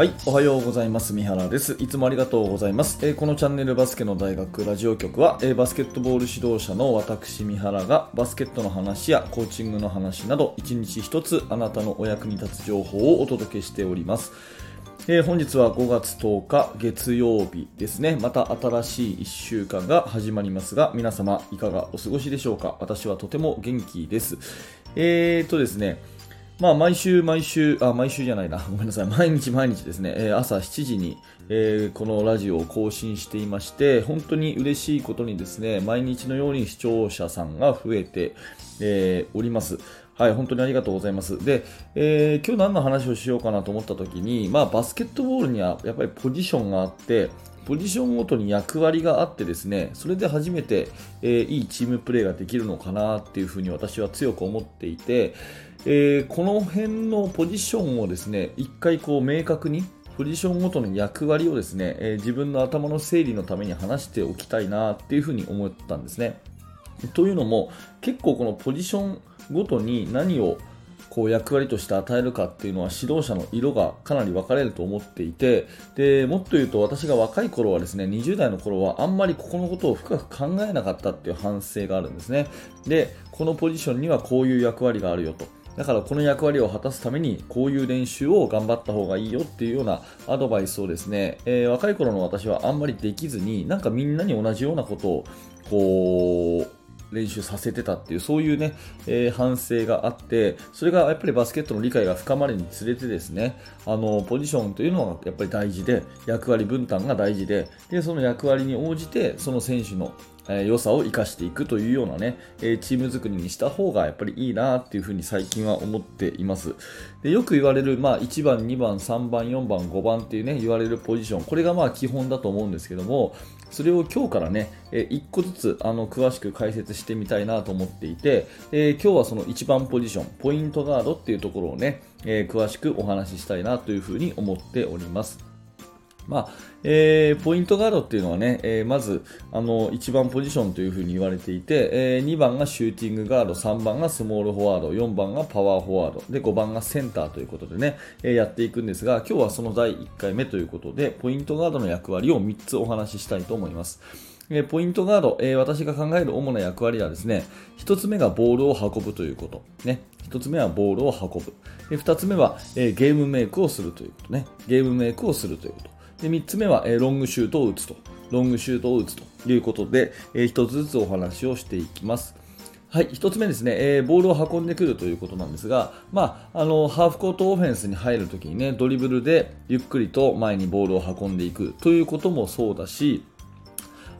はい、おはようございます。三原です。いつもありがとうございます。えーこのチャンネルバスケの大学ラジオ局は、えーバスケットボール指導者の私三原がバスケットの話やコーチングの話など一日一つあなたのお役に立つ情報をお届けしております。えー本日は5月10日月曜日ですね。また新しい1週間が始まりますが、皆様いかがお過ごしでしょうか私はとても元気です。えーとですね、まあ、毎週毎週、あ、毎週じゃないな。ごめんなさい。毎日毎日ですね、えー朝7時に、えーこのラジオを更新していまして、本当に嬉しいことにですね、毎日のように視聴者さんが増えて、えーおります。はい、本当にありがとうございます。で、えー今日何の話をしようかなと思った時に、まあ、バスケットボールにはやっぱりポジションがあって、ポジションごとに役割があってですね、それで初めて、えーいいチームプレーができるのかなっていうふうに私は強く思っていて、えーこの辺のポジションをですね、一回こう明確に、ポジションごとの役割をですね、えー自分の頭の整理のために話しておきたいなっていうふうに思ったんですね。というのも、結構このポジションごとに何をこう役割として与えるかっていうのは指導者の色がかなり分かれると思っていてでもっと言うと私が若い頃はですね20代の頃はあんまりここのことを深く考えなかったっていう反省があるんですね。でこのポジションにはこういう役割があるよと。だからこの役割を果たすためにこういう練習を頑張った方がいいよっていうようなアドバイスをですね、えー若い頃の私はあんまりできずになんかみんなに同じようなことをこう練習させてたっていうそういうね、えー反省があってそれがやっぱりバスケットの理解が深まるにつれてですねあのポジションというのはやっぱり大事で役割分担が大事ででその役割に応じてその選手のえ良さを生かしていくというようなね、えチーム作りにした方がやっぱりいいなっていうふうに最近は思っています。でよく言われる、まあ、1番、2番、3番、4番、5番っていうね、言われるポジション、これがまあ基本だと思うんですけども、それを今日からね、え1個ずつあの詳しく解説してみたいなと思っていて、えー今日はその1番ポジション、ポイントガードっていうところをね、えー詳しくお話ししたいなというふうに思っております。まあえーポイントガードっていうのはね、えーまずあの1番ポジションというふうに言われていて、えー2番がシューティングガード、3番がスモールフォワード、4番がパワーフォワード、で5番がセンターということでね、えやっていくんですが、今日はその第1回目ということで、ポイントガードの役割を3つお話ししたいと思います。えポイントガード、え私が考える主な役割はですね、1つ目がボールを運ぶということ。ね、1つ目はボールを運ぶ。で2つ目は、えゲームメイクをするということね。ゲームメイクをするということ。で3つ目は、えロングシュートを打つと。ロングシュートを打つということで、え1つずつお話をしていきます。はい、1つ目ですね、えーボールを運んでくるということなんですが、まあ、あのハーフコートオフェンスに入るときにね、ドリブルでゆっくりと前にボールを運んでいくということもそうだし、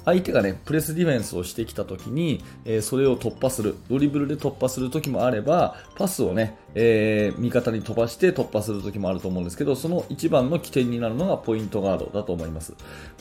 相手がね、プレスディフェンスをしてきたときに、えーそれを突破する、ドリブルで突破するときもあれば、パスをね、えー味方に飛ばして突破するときもあると思うんですけど、その一番の起点になるのがポイントガードだと思います。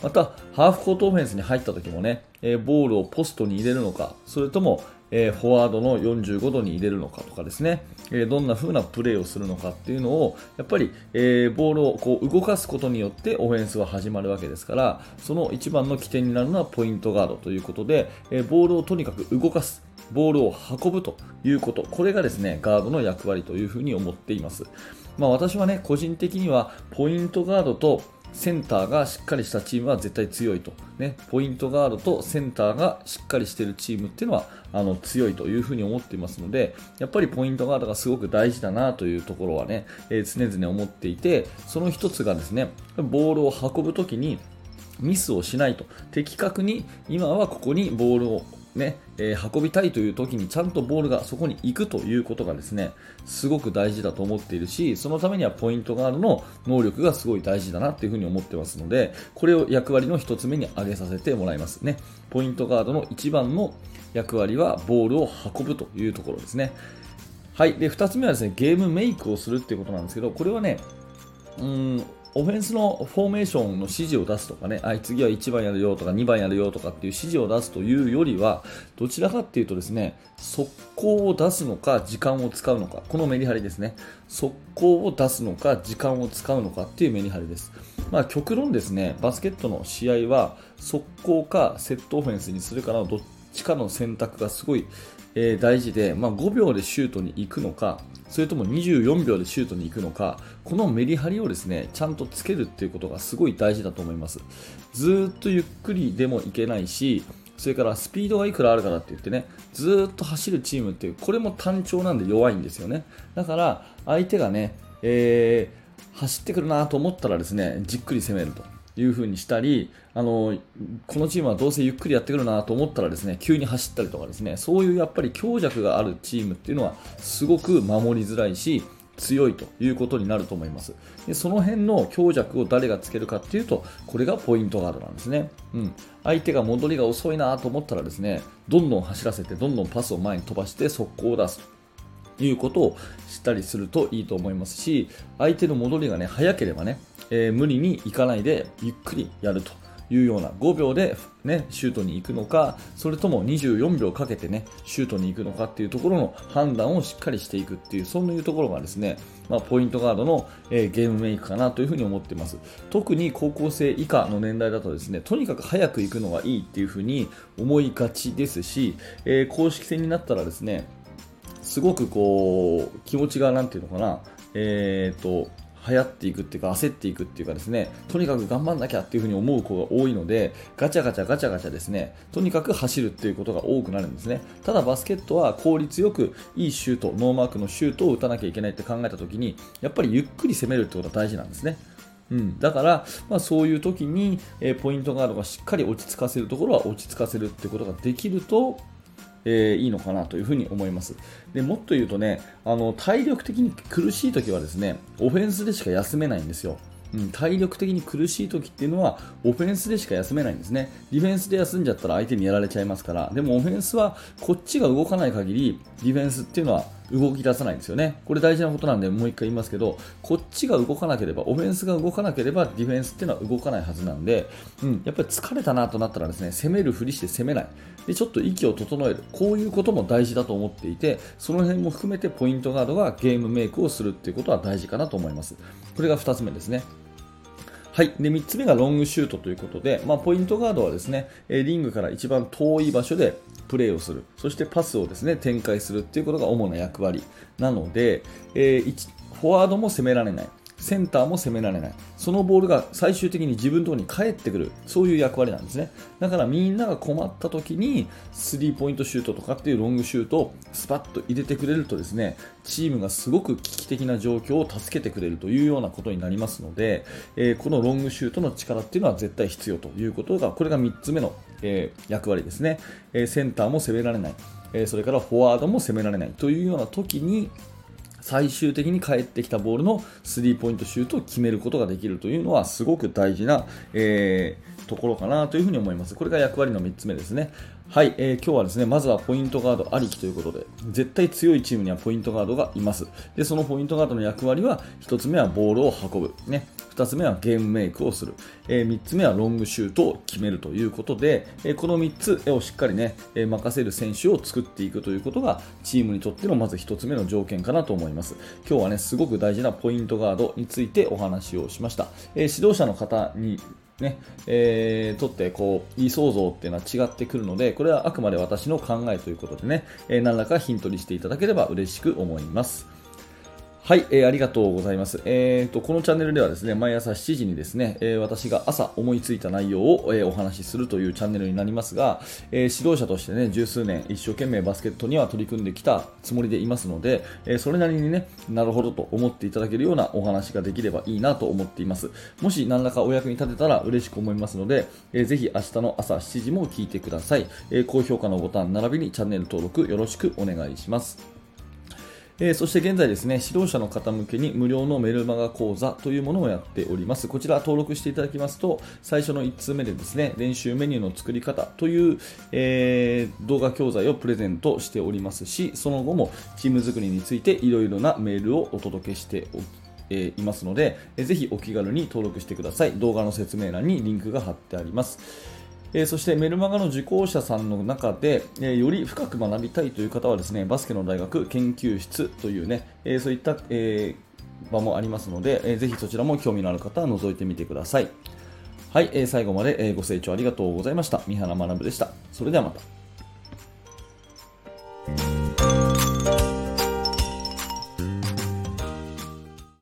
また、ハーフコートオフェンスに入ったときもね、えーボールをポストに入れるのか、それとも、えーフォワードの45度に入れるのかとかですね、えどんな風なプレーをするのかっていうのを、やっぱり、えボールをこう動かすことによってオフェンスは始まるわけですから、その一番の起点になるのはポイントガードということで、えボールをとにかく動かす。ボールを運ぶということ、これがですね、ガードの役割というふうに思っています。まあ私はね、個人的にはポイントガードとセンターがしっかりしたチームは絶対強いと。ね、ポイントガードとセンターがしっかりしているチームっていうのはあの強いというふうに思っていますので、やっぱりポイントガードがすごく大事だなというところはね、えー常々思っていて、その一つがですね、ボールを運ぶときにミスをしないと。的確に今はここにボールをね、えー運びたいという時にちゃんとボールがそこに行くということがですね、すごく大事だと思っているし、そのためにはポイントガードの能力がすごい大事だなっていうふうに思ってますので、これを役割の一つ目に挙げさせてもらいますね。ポイントガードの一番の役割はボールを運ぶというところですね。はい。で、二つ目はですね、ゲームメイクをするっていうことなんですけど、これはね、うん、オフェンスのフォーメーションの指示を出すとかね、あ次は1番やるよとか2番やるよとかっていう指示を出すというよりは、どちらかっていうとですね、速攻を出すのか時間を使うのか、このメリハリですね。速攻を出すのか時間を使うのかっていうメリハリです。まあ極論ですね、バスケットの試合は速攻かセットオフェンスにするかのどっちかの選択がすごいえー、大事で、まあ、5秒でシュートに行くのかそれとも24秒でシュートに行くのかこのメリハリをですねちゃんとつけるっていうことがすごい大事だと思います。ずっとゆっくりでもいけないしそれからスピードがいくらあるからって言ってねずっと走るチームっていうこれも単調なんで弱いんですよね。だから相手がね、えー、走ってくるなと思ったらですねじっくり攻めると。いう風にしたりあのこのチームはどうせゆっくりやってくるなと思ったらですね急に走ったりとかですねそういうやっぱり強弱があるチームっていうのはすごく守りづらいし強いということになると思います。でその辺の強弱を誰がつけるかっていうとこれがポイントガードなんですね、うん、相手が戻りが遅いなと思ったらですねどんどん走らせてどんどんパスを前に飛ばして速攻を出す。ということをしたりするといいと思いますし相手の戻りがね早ければね、えー、無理にいかないでゆっくりやるというような5秒で、ね、シュートに行くのかそれとも24秒かけて、ね、シュートに行くのかっていうところの判断をしっかりしていくっていうそういうところがですね、まあ、ポイントガードの、えー、ゲームメイクかなというふに思ってます。特に高校生以下の年代だとですねとにかく早く行くのがいいっていうふうに思いがちですし、えー、公式戦になったらですねすごくこう気持ちがなんていうのかなえーと流行っていくっていうか焦っていくっていうかですねとにかく頑張んなきゃっていうふうに思う子が多いのでガチャガチャガチャガチャですねとにかく走るっていうことが多くなるんですね。ただバスケットは効率よくいいシュートノーマークのシュートを打たなきゃいけないって考えた時にやっぱりゆっくり攻めるってことが大事なんですね。うん、だから、まあ、そういう時に、えー、ポイントガードがしっかり落ち着かせるところは落ち着かせるってことができるとえー、いいのかなというふに思います。でもっと言うとねあの体力的に苦しい時はですねオフェンスでしか休めないんですよ。うん、体力的に苦しい時っていうのはオフェンスでしか休めないんですね。ディフェンスで休んじゃったら相手にやられちゃいますから。でもオフェンスはこっちが動かない限りディフェンスっていうのは動き出さないんですよね。これ大事なことなんでもう一回言いますけどこっちが動かなければオフェンスが動かなければディフェンスっていうのは動かないはずなんで、うん、やっぱり疲れたなとなったらですね攻めるふりして攻めない。でちょっと息を整える。こういうことも大事だと思っていてその辺も含めてポイントガードがゲームメイクをするっていうことは大事かなと思います。これが2つ目ですね。はい、で3つ目がロングシュートということで、まあ、ポイントガードはですねリングから一番遠い場所でプレーをする。そしてパスをですね展開するということが主な役割なので、えー、フォワードも攻められない。センターも攻められない。そのボールが最終的に自分のところに返ってくる。そういう役割なんですね。だからみんなが困った時にスリーポイントシュートとかっていうロングシュートをスパッと入れてくれるとですねチームがすごく危機的な状況を助けてくれるというようなことになりますので、えー、このロングシュートの力っていうのは絶対必要ということがこれが3つ目の、えー、役割ですね、えー、センターも攻められない、えそれからフォワードも攻められないというような時に最終的に返ってきたボールのスリーポイントシュートを決めることができるというのはすごく大事な、えー、ところかなというふに思います。これが役割の3つ目ですね。はい、えー、今日はですね、まずはポイントガードありきということで、絶対強いチームにはポイントガードがいます。で、そのポイントガードの役割は、1つ目はボールを運ぶ。ね、2つ目はゲームメイクをする。えー、3つ目はロングシュートを決めるということで、えー、この3つをしっかりね、えー、任せる選手を作っていくということが、チームにとってのまず1つ目の条件かなと思います。ます今日はね、すごく大事なポイントガードについてお話をしました。え指導者の方にね、えー、とってこう、いい想像っていうのは違ってくるので、これはあくまで私の考えということでね、えー、何らかヒントにしていただければ嬉しく思います。はい、えー、ありがとうございます。えーと、このチャンネルではですね、毎朝7時にですね、えー、私が朝思いついた内容を、え、お話しするというチャンネルになりますが、え、指導者としてね、十数年一生懸命バスケットには取り組んできたつもりでいますので、えそれなりにね、なるほどと思っていただけるようなお話ができればいいなと思っています。もし何らかお役に立てたら嬉しく思いますので、えー、ぜひ明日の朝7時も聞いてください。え高評価のボタン並びにチャンネル登録よろしくお願いします。えー、そして現在ですね、指導者の方向けに無料のメルマガ講座というものをやっております。こちら登録していただきますと、最初の1通目でですね、練習メニューの作り方という、えー、動画教材をプレゼントしておりますし、その後もチーム作りについていろいろなメールをお届けしておきえいますので、えー、ぜひお気軽に登録してください。動画の説明欄にリンクが貼ってあります。えー、そしてメルマガの受講者さんの中で、えー、より深く学びたいという方はですねバスケの大学研究室というね、えー、そういった、え場もありますので、えー、ぜひそちらも興味のある方は覗いてみてください。はい、え最後まで、えご清聴ありがとうございました。三原学でした。それではまた。